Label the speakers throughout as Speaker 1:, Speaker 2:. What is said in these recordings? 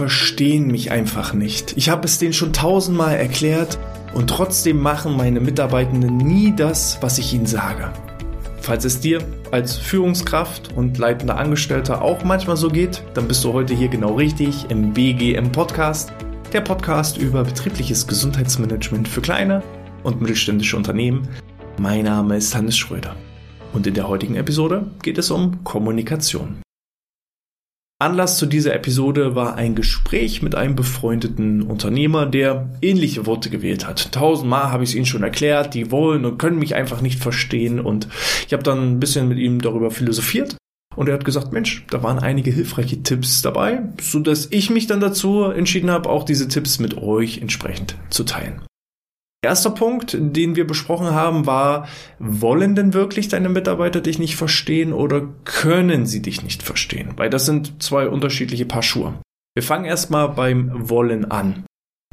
Speaker 1: verstehen mich einfach nicht. Ich habe es denen schon tausendmal erklärt und trotzdem machen meine Mitarbeitenden nie das, was ich ihnen sage. Falls es dir als Führungskraft und leitender Angestellter auch manchmal so geht, dann bist du heute hier genau richtig im BGM Podcast, der Podcast über betriebliches Gesundheitsmanagement für kleine und mittelständische Unternehmen. Mein Name ist Hannes Schröder und in der heutigen Episode geht es um Kommunikation. Anlass zu dieser Episode war ein Gespräch mit einem befreundeten Unternehmer, der ähnliche Worte gewählt hat. Tausendmal habe ich es ihnen schon erklärt, die wollen und können mich einfach nicht verstehen und ich habe dann ein bisschen mit ihm darüber philosophiert und er hat gesagt, Mensch, da waren einige hilfreiche Tipps dabei, so dass ich mich dann dazu entschieden habe, auch diese Tipps mit euch entsprechend zu teilen. Erster Punkt, den wir besprochen haben, war, wollen denn wirklich deine Mitarbeiter dich nicht verstehen oder können sie dich nicht verstehen? Weil das sind zwei unterschiedliche Paar Schuhe. Wir fangen erstmal beim Wollen an.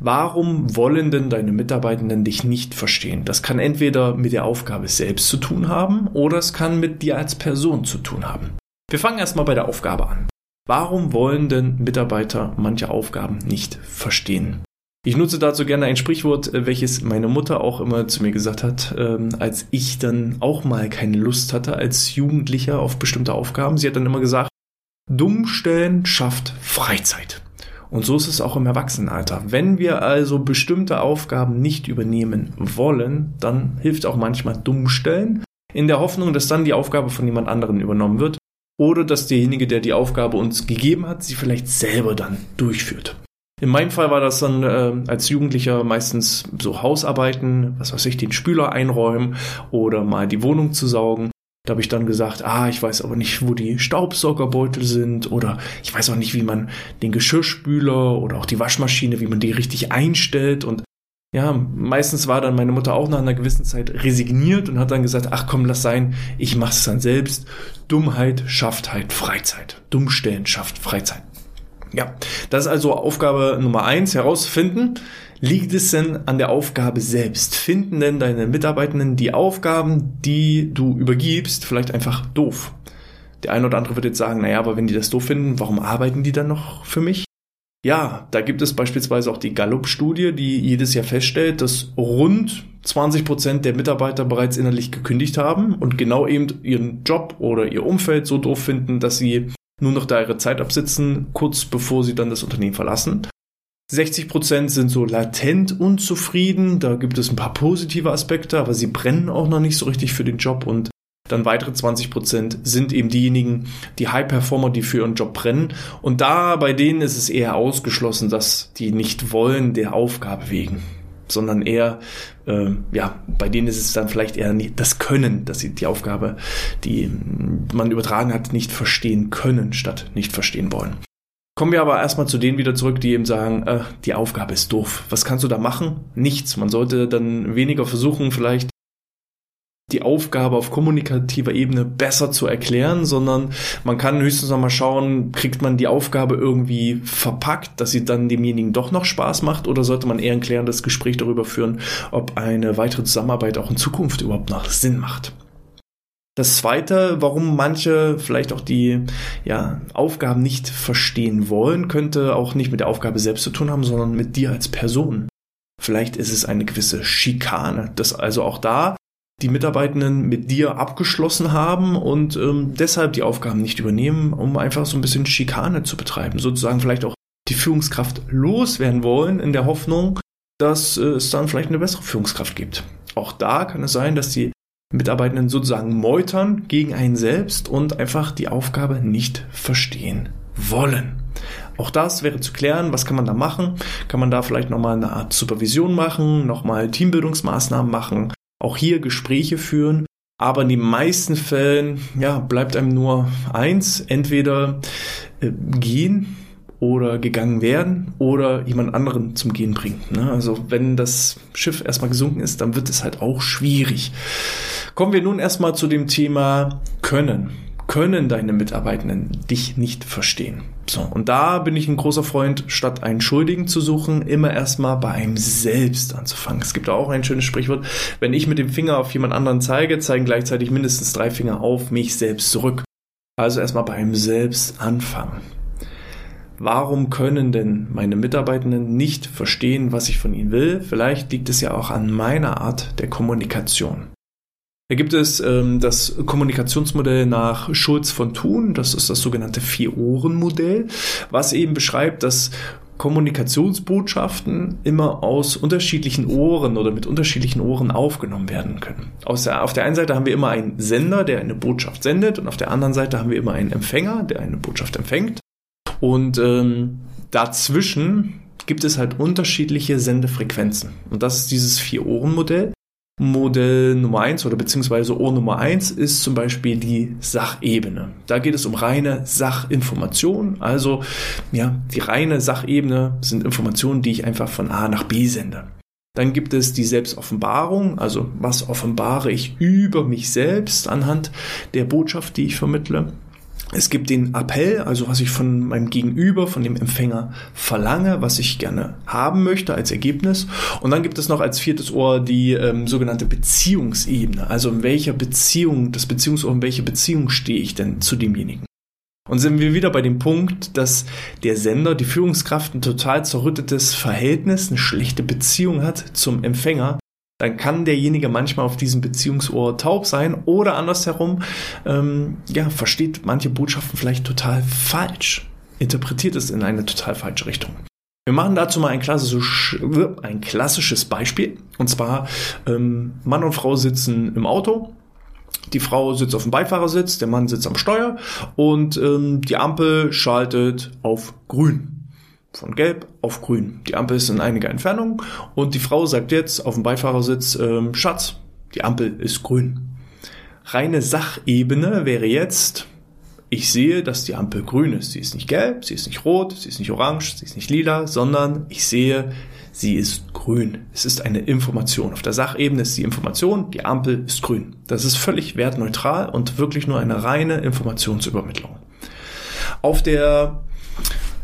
Speaker 1: Warum wollen denn deine Mitarbeitenden dich nicht verstehen? Das kann entweder mit der Aufgabe selbst zu tun haben oder es kann mit dir als Person zu tun haben. Wir fangen erstmal bei der Aufgabe an. Warum wollen denn Mitarbeiter manche Aufgaben nicht verstehen? Ich nutze dazu gerne ein Sprichwort, äh, welches meine Mutter auch immer zu mir gesagt hat, ähm, als ich dann auch mal keine Lust hatte als Jugendlicher auf bestimmte Aufgaben. Sie hat dann immer gesagt, Dummstellen schafft Freizeit. Und so ist es auch im Erwachsenenalter. Wenn wir also bestimmte Aufgaben nicht übernehmen wollen, dann hilft auch manchmal Dummstellen, in der Hoffnung, dass dann die Aufgabe von jemand anderem übernommen wird oder dass derjenige, der die Aufgabe uns gegeben hat, sie vielleicht selber dann durchführt. In meinem Fall war das dann äh, als Jugendlicher meistens so Hausarbeiten, was weiß ich, den Spüler einräumen oder mal die Wohnung zu saugen. Da habe ich dann gesagt, ah, ich weiß aber nicht, wo die Staubsaugerbeutel sind oder ich weiß auch nicht, wie man den Geschirrspüler oder auch die Waschmaschine, wie man die richtig einstellt und ja, meistens war dann meine Mutter auch nach einer gewissen Zeit resigniert und hat dann gesagt, ach komm, lass sein, ich mach's dann selbst. Dummheit schafft halt Freizeit. Dummstellen schafft Freizeit. Ja, das ist also Aufgabe Nummer eins, herauszufinden, liegt es denn an der Aufgabe selbst? Finden denn deine Mitarbeitenden die Aufgaben, die du übergibst, vielleicht einfach doof? Der eine oder andere wird jetzt sagen, naja, aber wenn die das doof finden, warum arbeiten die dann noch für mich? Ja, da gibt es beispielsweise auch die Gallup-Studie, die jedes Jahr feststellt, dass rund 20 Prozent der Mitarbeiter bereits innerlich gekündigt haben und genau eben ihren Job oder ihr Umfeld so doof finden, dass sie nur noch da ihre Zeit absitzen, kurz bevor sie dann das Unternehmen verlassen. 60 Prozent sind so latent unzufrieden, da gibt es ein paar positive Aspekte, aber sie brennen auch noch nicht so richtig für den Job und dann weitere 20 Prozent sind eben diejenigen, die High Performer, die für ihren Job brennen. Und da bei denen ist es eher ausgeschlossen, dass die nicht wollen der Aufgabe wegen sondern eher, äh, ja, bei denen ist es dann vielleicht eher das Können, dass sie die Aufgabe, die man übertragen hat, nicht verstehen können, statt nicht verstehen wollen. Kommen wir aber erstmal zu denen wieder zurück, die eben sagen, äh, die Aufgabe ist doof. Was kannst du da machen? Nichts. Man sollte dann weniger versuchen, vielleicht die Aufgabe auf kommunikativer Ebene besser zu erklären, sondern man kann höchstens noch mal schauen, kriegt man die Aufgabe irgendwie verpackt, dass sie dann demjenigen doch noch Spaß macht oder sollte man eher ein klärendes Gespräch darüber führen, ob eine weitere Zusammenarbeit auch in Zukunft überhaupt noch Sinn macht. Das zweite, warum manche vielleicht auch die ja, Aufgaben nicht verstehen wollen, könnte auch nicht mit der Aufgabe selbst zu tun haben, sondern mit dir als Person. Vielleicht ist es eine gewisse Schikane, dass also auch da die Mitarbeitenden mit dir abgeschlossen haben und ähm, deshalb die Aufgaben nicht übernehmen, um einfach so ein bisschen Schikane zu betreiben, sozusagen vielleicht auch die Führungskraft loswerden wollen, in der Hoffnung, dass äh, es dann vielleicht eine bessere Führungskraft gibt. Auch da kann es sein, dass die Mitarbeitenden sozusagen meutern gegen einen selbst und einfach die Aufgabe nicht verstehen wollen. Auch das wäre zu klären, was kann man da machen? Kann man da vielleicht nochmal eine Art Supervision machen, nochmal Teambildungsmaßnahmen machen, auch hier Gespräche führen. Aber in den meisten Fällen ja, bleibt einem nur eins, entweder äh, gehen oder gegangen werden oder jemand anderen zum Gehen bringen. Ne? Also wenn das Schiff erstmal gesunken ist, dann wird es halt auch schwierig. Kommen wir nun erstmal zu dem Thema Können können deine Mitarbeitenden dich nicht verstehen. So, und da bin ich ein großer Freund, statt einen Schuldigen zu suchen, immer erstmal bei einem selbst anzufangen. Es gibt auch ein schönes Sprichwort, wenn ich mit dem Finger auf jemand anderen zeige, zeigen gleichzeitig mindestens drei Finger auf mich selbst zurück. Also erstmal bei einem selbst anfangen. Warum können denn meine Mitarbeitenden nicht verstehen, was ich von ihnen will? Vielleicht liegt es ja auch an meiner Art der Kommunikation. Da gibt es ähm, das Kommunikationsmodell nach Schulz von Thun, das ist das sogenannte Vier-Ohren-Modell, was eben beschreibt, dass Kommunikationsbotschaften immer aus unterschiedlichen Ohren oder mit unterschiedlichen Ohren aufgenommen werden können. Der, auf der einen Seite haben wir immer einen Sender, der eine Botschaft sendet, und auf der anderen Seite haben wir immer einen Empfänger, der eine Botschaft empfängt. Und ähm, dazwischen gibt es halt unterschiedliche Sendefrequenzen. Und das ist dieses Vier-Ohren-Modell. Modell Nummer eins oder beziehungsweise Ohr Nummer eins ist zum Beispiel die Sachebene. Da geht es um reine Sachinformation. Also, ja, die reine Sachebene sind Informationen, die ich einfach von A nach B sende. Dann gibt es die Selbstoffenbarung, also was offenbare ich über mich selbst anhand der Botschaft, die ich vermittle. Es gibt den Appell, also was ich von meinem Gegenüber, von dem Empfänger verlange, was ich gerne haben möchte als Ergebnis. Und dann gibt es noch als viertes Ohr die ähm, sogenannte Beziehungsebene. Also in welcher Beziehung, das Beziehungsohr, in welcher Beziehung stehe ich denn zu demjenigen? Und sind wir wieder bei dem Punkt, dass der Sender, die Führungskraft ein total zerrüttetes Verhältnis, eine schlechte Beziehung hat zum Empfänger dann kann derjenige manchmal auf diesem Beziehungsohr taub sein oder andersherum, ähm, ja, versteht manche Botschaften vielleicht total falsch, interpretiert es in eine total falsche Richtung. Wir machen dazu mal ein, klassisch, ein klassisches Beispiel. Und zwar, ähm, Mann und Frau sitzen im Auto. Die Frau sitzt auf dem Beifahrersitz, der Mann sitzt am Steuer und ähm, die Ampel schaltet auf grün von gelb auf grün. Die Ampel ist in einiger Entfernung und die Frau sagt jetzt auf dem Beifahrersitz, ähm, Schatz, die Ampel ist grün. Reine Sachebene wäre jetzt, ich sehe, dass die Ampel grün ist. Sie ist nicht gelb, sie ist nicht rot, sie ist nicht orange, sie ist nicht lila, sondern ich sehe, sie ist grün. Es ist eine Information. Auf der Sachebene ist die Information, die Ampel ist grün. Das ist völlig wertneutral und wirklich nur eine reine Informationsübermittlung. Auf der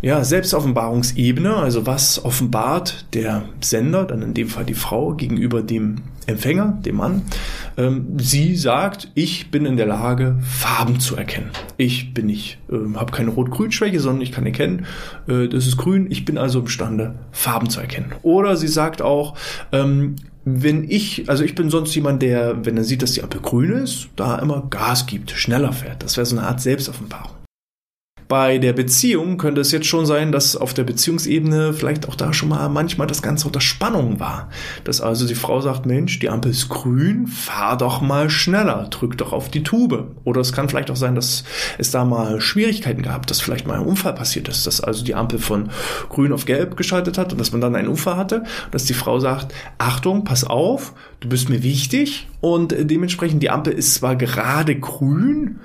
Speaker 1: ja, Selbstoffenbarungsebene, also was offenbart der Sender, dann in dem Fall die Frau, gegenüber dem Empfänger, dem Mann. Ähm, sie sagt, ich bin in der Lage, Farben zu erkennen. Ich bin nicht, äh, habe keine Rot-Grün-Schwäche, sondern ich kann erkennen, äh, das ist grün. Ich bin also imstande, Farben zu erkennen. Oder sie sagt auch, ähm, wenn ich, also ich bin sonst jemand, der, wenn er sieht, dass die Ampel grün ist, da immer Gas gibt, schneller fährt. Das wäre so eine Art Selbstoffenbarung. Bei der Beziehung könnte es jetzt schon sein, dass auf der Beziehungsebene vielleicht auch da schon mal manchmal das Ganze unter Spannung war. Dass also die Frau sagt, Mensch, die Ampel ist grün, fahr doch mal schneller, drück doch auf die Tube. Oder es kann vielleicht auch sein, dass es da mal Schwierigkeiten gab, dass vielleicht mal ein Unfall passiert ist, dass also die Ampel von grün auf gelb geschaltet hat und dass man dann einen Unfall hatte, dass die Frau sagt, Achtung, pass auf, du bist mir wichtig und dementsprechend die Ampel ist zwar gerade grün,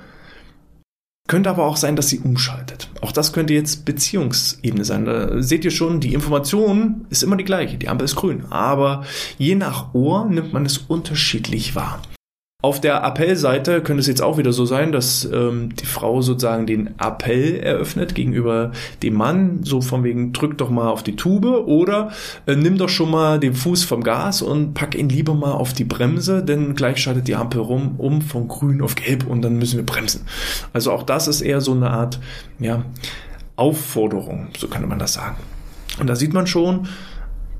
Speaker 1: könnte aber auch sein, dass sie umschaltet. Auch das könnte jetzt Beziehungsebene sein. Da seht ihr schon, die Information ist immer die gleiche. Die Ampel ist grün. Aber je nach Ohr nimmt man es unterschiedlich wahr. Auf der Appellseite könnte es jetzt auch wieder so sein, dass ähm, die Frau sozusagen den Appell eröffnet gegenüber dem Mann, so von wegen drück doch mal auf die Tube oder äh, nimm doch schon mal den Fuß vom Gas und pack ihn lieber mal auf die Bremse, denn gleich schaltet die Ampel rum um von grün auf gelb und dann müssen wir bremsen. Also auch das ist eher so eine Art ja, Aufforderung, so könnte man das sagen. Und da sieht man schon,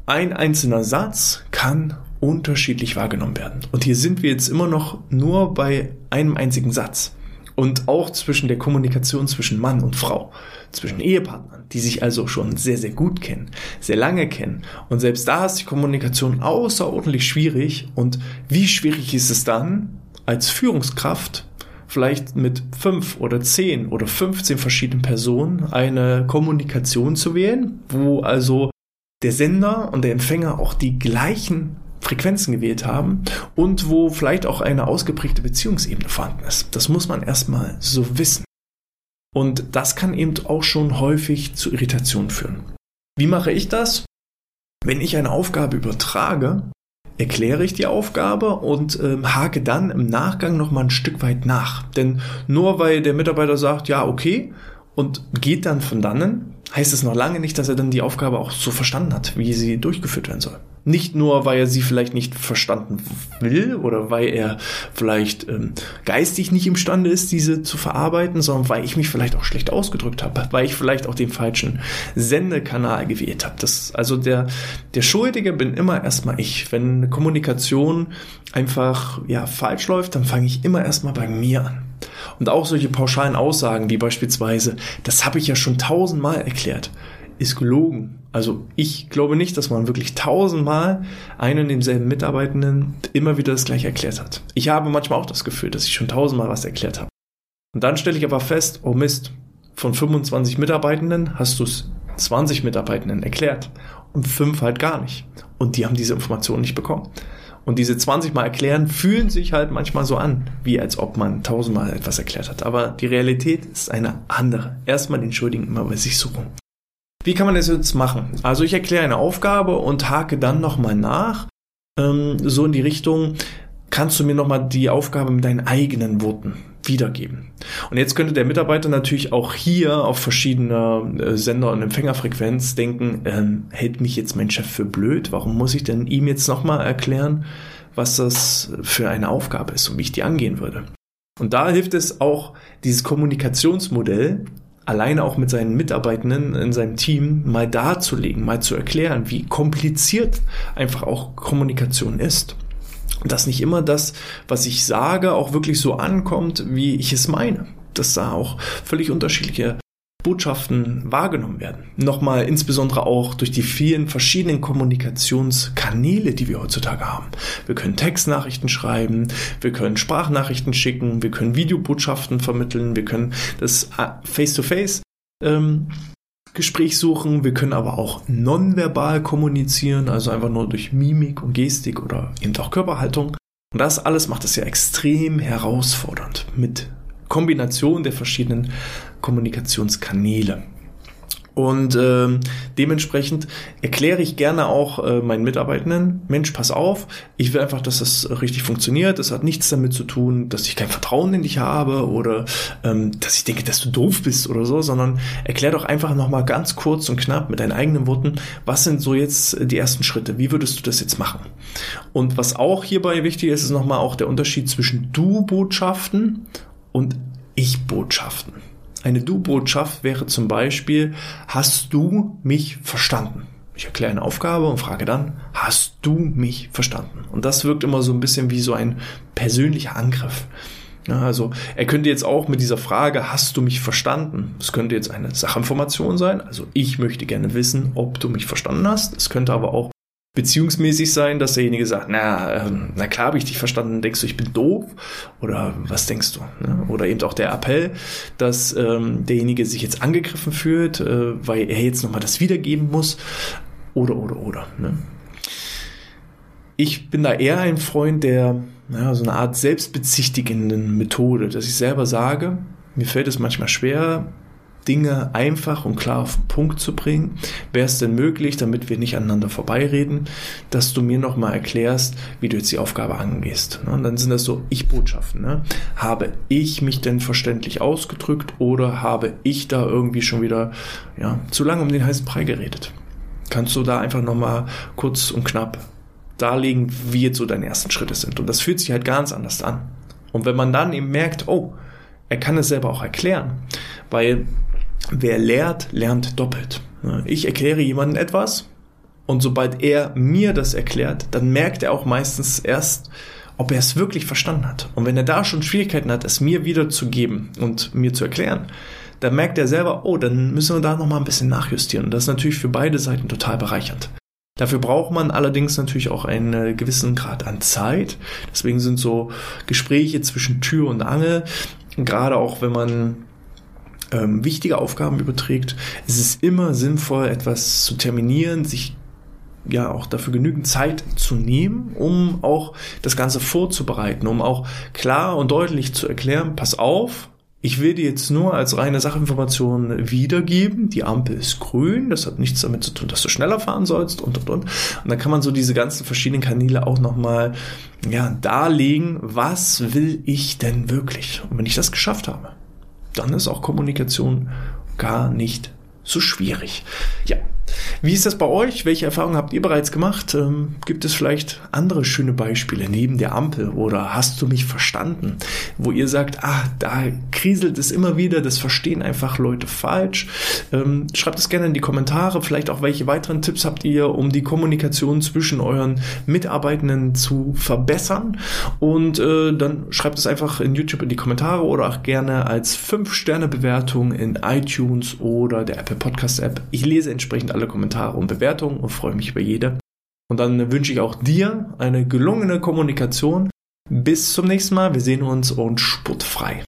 Speaker 1: ein einzelner Satz kann unterschiedlich wahrgenommen werden. Und hier sind wir jetzt immer noch nur bei einem einzigen Satz. Und auch zwischen der Kommunikation zwischen Mann und Frau, zwischen Ehepartnern, die sich also schon sehr, sehr gut kennen, sehr lange kennen. Und selbst da ist die Kommunikation außerordentlich schwierig. Und wie schwierig ist es dann, als Führungskraft vielleicht mit fünf oder zehn oder 15 verschiedenen Personen eine Kommunikation zu wählen, wo also der Sender und der Empfänger auch die gleichen Frequenzen gewählt haben und wo vielleicht auch eine ausgeprägte Beziehungsebene vorhanden ist. Das muss man erstmal so wissen. Und das kann eben auch schon häufig zu Irritationen führen. Wie mache ich das? Wenn ich eine Aufgabe übertrage, erkläre ich die Aufgabe und äh, hake dann im Nachgang nochmal ein Stück weit nach. Denn nur weil der Mitarbeiter sagt, ja, okay, und geht dann von dannen, heißt es noch lange nicht, dass er dann die Aufgabe auch so verstanden hat, wie sie durchgeführt werden soll. Nicht nur, weil er sie vielleicht nicht verstanden will oder weil er vielleicht ähm, geistig nicht imstande ist, diese zu verarbeiten, sondern weil ich mich vielleicht auch schlecht ausgedrückt habe, weil ich vielleicht auch den falschen Sendekanal gewählt habe. Das, also der, der Schuldige bin immer erstmal ich. Wenn eine Kommunikation einfach ja, falsch läuft, dann fange ich immer erstmal bei mir an. Und auch solche pauschalen Aussagen wie beispielsweise, das habe ich ja schon tausendmal erklärt ist gelogen. Also ich glaube nicht, dass man wirklich tausendmal einen und demselben Mitarbeitenden immer wieder das gleiche erklärt hat. Ich habe manchmal auch das Gefühl, dass ich schon tausendmal was erklärt habe. Und dann stelle ich aber fest, oh Mist, von 25 Mitarbeitenden hast du es 20 Mitarbeitenden erklärt und fünf halt gar nicht. Und die haben diese Information nicht bekommen. Und diese 20 Mal erklären fühlen sich halt manchmal so an, wie als ob man tausendmal etwas erklärt hat. Aber die Realität ist eine andere. Erstmal den Schuldigen immer bei sich suchen. Wie kann man das jetzt machen? Also ich erkläre eine Aufgabe und hake dann nochmal nach, ähm, so in die Richtung, kannst du mir nochmal die Aufgabe mit deinen eigenen Worten wiedergeben. Und jetzt könnte der Mitarbeiter natürlich auch hier auf verschiedene äh, Sender- und Empfängerfrequenz denken, ähm, hält mich jetzt mein Chef für blöd? Warum muss ich denn ihm jetzt nochmal erklären, was das für eine Aufgabe ist und wie ich die angehen würde? Und da hilft es auch, dieses Kommunikationsmodell alleine auch mit seinen Mitarbeitenden in seinem Team mal darzulegen, mal zu erklären, wie kompliziert einfach auch Kommunikation ist. Dass nicht immer das, was ich sage, auch wirklich so ankommt, wie ich es meine. Dass da auch völlig unterschiedliche Botschaften wahrgenommen werden. Nochmal insbesondere auch durch die vielen verschiedenen Kommunikationskanäle, die wir heutzutage haben. Wir können Textnachrichten schreiben, wir können Sprachnachrichten schicken, wir können Videobotschaften vermitteln, wir können das Face-to-Face ähm, Gespräch suchen, wir können aber auch nonverbal kommunizieren, also einfach nur durch Mimik und Gestik oder eben auch Körperhaltung. Und das alles macht es ja extrem herausfordernd mit Kombination der verschiedenen Kommunikationskanäle. Und äh, dementsprechend erkläre ich gerne auch äh, meinen Mitarbeitenden, Mensch, pass auf, ich will einfach, dass das richtig funktioniert. Das hat nichts damit zu tun, dass ich kein Vertrauen in dich habe oder ähm, dass ich denke, dass du doof bist oder so, sondern erklär doch einfach nochmal ganz kurz und knapp mit deinen eigenen Worten, was sind so jetzt die ersten Schritte? Wie würdest du das jetzt machen? Und was auch hierbei wichtig ist, ist nochmal auch der Unterschied zwischen Du-Botschaften und Ich-Botschaften. Eine Du-Botschaft wäre zum Beispiel, hast du mich verstanden? Ich erkläre eine Aufgabe und frage dann, hast du mich verstanden? Und das wirkt immer so ein bisschen wie so ein persönlicher Angriff. Ja, also er könnte jetzt auch mit dieser Frage, hast du mich verstanden? Es könnte jetzt eine Sachinformation sein, also ich möchte gerne wissen, ob du mich verstanden hast. Es könnte aber auch beziehungsmäßig sein, dass derjenige sagt, na, ähm, na klar habe ich dich verstanden, denkst du, ich bin doof? Oder was denkst du? Ne? Oder eben auch der Appell, dass ähm, derjenige sich jetzt angegriffen fühlt, äh, weil er jetzt nochmal das wiedergeben muss. Oder, oder, oder. Ne? Ich bin da eher ein Freund der, ja, so eine Art selbstbezichtigenden Methode, dass ich selber sage, mir fällt es manchmal schwer, Dinge einfach und klar auf den Punkt zu bringen. Wäre es denn möglich, damit wir nicht aneinander vorbeireden, dass du mir nochmal erklärst, wie du jetzt die Aufgabe angehst. Ne? Und dann sind das so Ich-Botschaften. Ne? Habe ich mich denn verständlich ausgedrückt oder habe ich da irgendwie schon wieder ja, zu lange um den heißen Brei geredet? Kannst du da einfach nochmal kurz und knapp darlegen, wie jetzt so deine ersten Schritte sind. Und das fühlt sich halt ganz anders an. Und wenn man dann eben merkt, oh, er kann es selber auch erklären, weil wer lehrt, lernt doppelt. Ich erkläre jemandem etwas und sobald er mir das erklärt, dann merkt er auch meistens erst, ob er es wirklich verstanden hat. Und wenn er da schon Schwierigkeiten hat, es mir wiederzugeben und mir zu erklären, dann merkt er selber, oh, dann müssen wir da nochmal ein bisschen nachjustieren. Und das ist natürlich für beide Seiten total bereichernd. Dafür braucht man allerdings natürlich auch einen gewissen Grad an Zeit. Deswegen sind so Gespräche zwischen Tür und Angel, gerade auch wenn man ähm, wichtige Aufgaben überträgt, ist es immer sinnvoll, etwas zu terminieren, sich ja auch dafür genügend Zeit zu nehmen, um auch das Ganze vorzubereiten, um auch klar und deutlich zu erklären, pass auf, ich will dir jetzt nur als reine Sachinformation wiedergeben, die Ampel ist grün, das hat nichts damit zu tun, dass du schneller fahren sollst und und und. Und dann kann man so diese ganzen verschiedenen Kanäle auch nochmal ja, darlegen, was will ich denn wirklich? Und wenn ich das geschafft habe, dann ist auch Kommunikation gar nicht so schwierig. Ja, Wie ist das bei euch? Welche Erfahrungen habt ihr bereits gemacht? Ähm, gibt es vielleicht andere schöne Beispiele neben der Ampel oder hast du mich verstanden? Wo ihr sagt, ah, da kriselt es immer wieder, das verstehen einfach Leute falsch. Ähm, schreibt es gerne in die Kommentare, vielleicht auch welche weiteren Tipps habt ihr, um die Kommunikation zwischen euren Mitarbeitenden zu verbessern. Und äh, dann schreibt es einfach in YouTube in die Kommentare oder auch gerne als 5-Sterne-Bewertung in iTunes oder der Apple Podcast App. Ich lese entsprechend alle Kommentare und Bewertungen und freue mich über jede. Und dann wünsche ich auch dir eine gelungene Kommunikation. Bis zum nächsten Mal. Wir sehen uns und sportfrei.